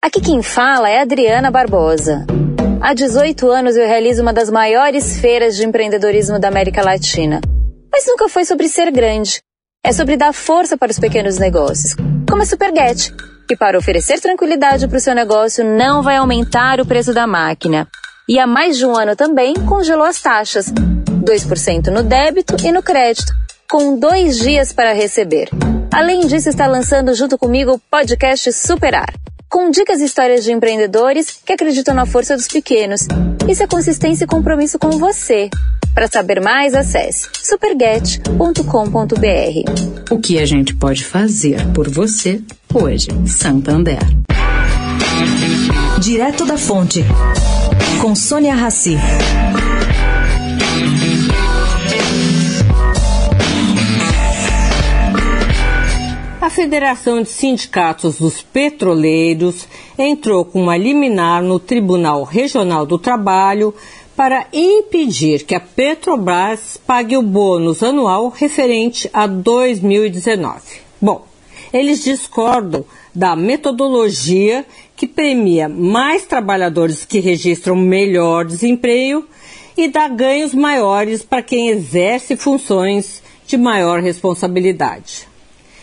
Aqui quem fala é Adriana Barbosa. Há 18 anos eu realizo uma das maiores feiras de empreendedorismo da América Latina. Mas nunca foi sobre ser grande. É sobre dar força para os pequenos negócios, como a Superget, que para oferecer tranquilidade para o seu negócio não vai aumentar o preço da máquina. E há mais de um ano também congelou as taxas, 2% no débito e no crédito, com dois dias para receber. Além disso, está lançando junto comigo o podcast Superar com dicas e histórias de empreendedores que acreditam na força dos pequenos. Isso é consistência e compromisso com você. Para saber mais, acesse superget.com.br. O que a gente pode fazer por você hoje, Santander. Direto da Fonte, com Sônia Rassi. A Federação de Sindicatos dos Petroleiros entrou com uma liminar no Tribunal Regional do Trabalho para impedir que a Petrobras pague o bônus anual referente a 2019. Bom, eles discordam da metodologia que premia mais trabalhadores que registram melhor desempenho e dá ganhos maiores para quem exerce funções de maior responsabilidade.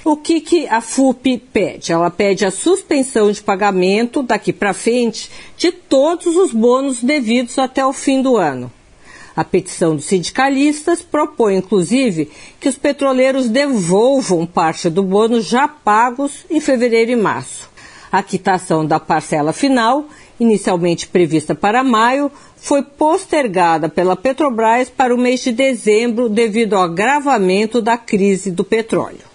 O que, que a FUP pede? Ela pede a suspensão de pagamento daqui para frente de todos os bônus devidos até o fim do ano. A petição dos sindicalistas propõe, inclusive, que os petroleiros devolvam parte do bônus já pagos em fevereiro e março. A quitação da parcela final, inicialmente prevista para maio, foi postergada pela Petrobras para o mês de dezembro devido ao agravamento da crise do petróleo.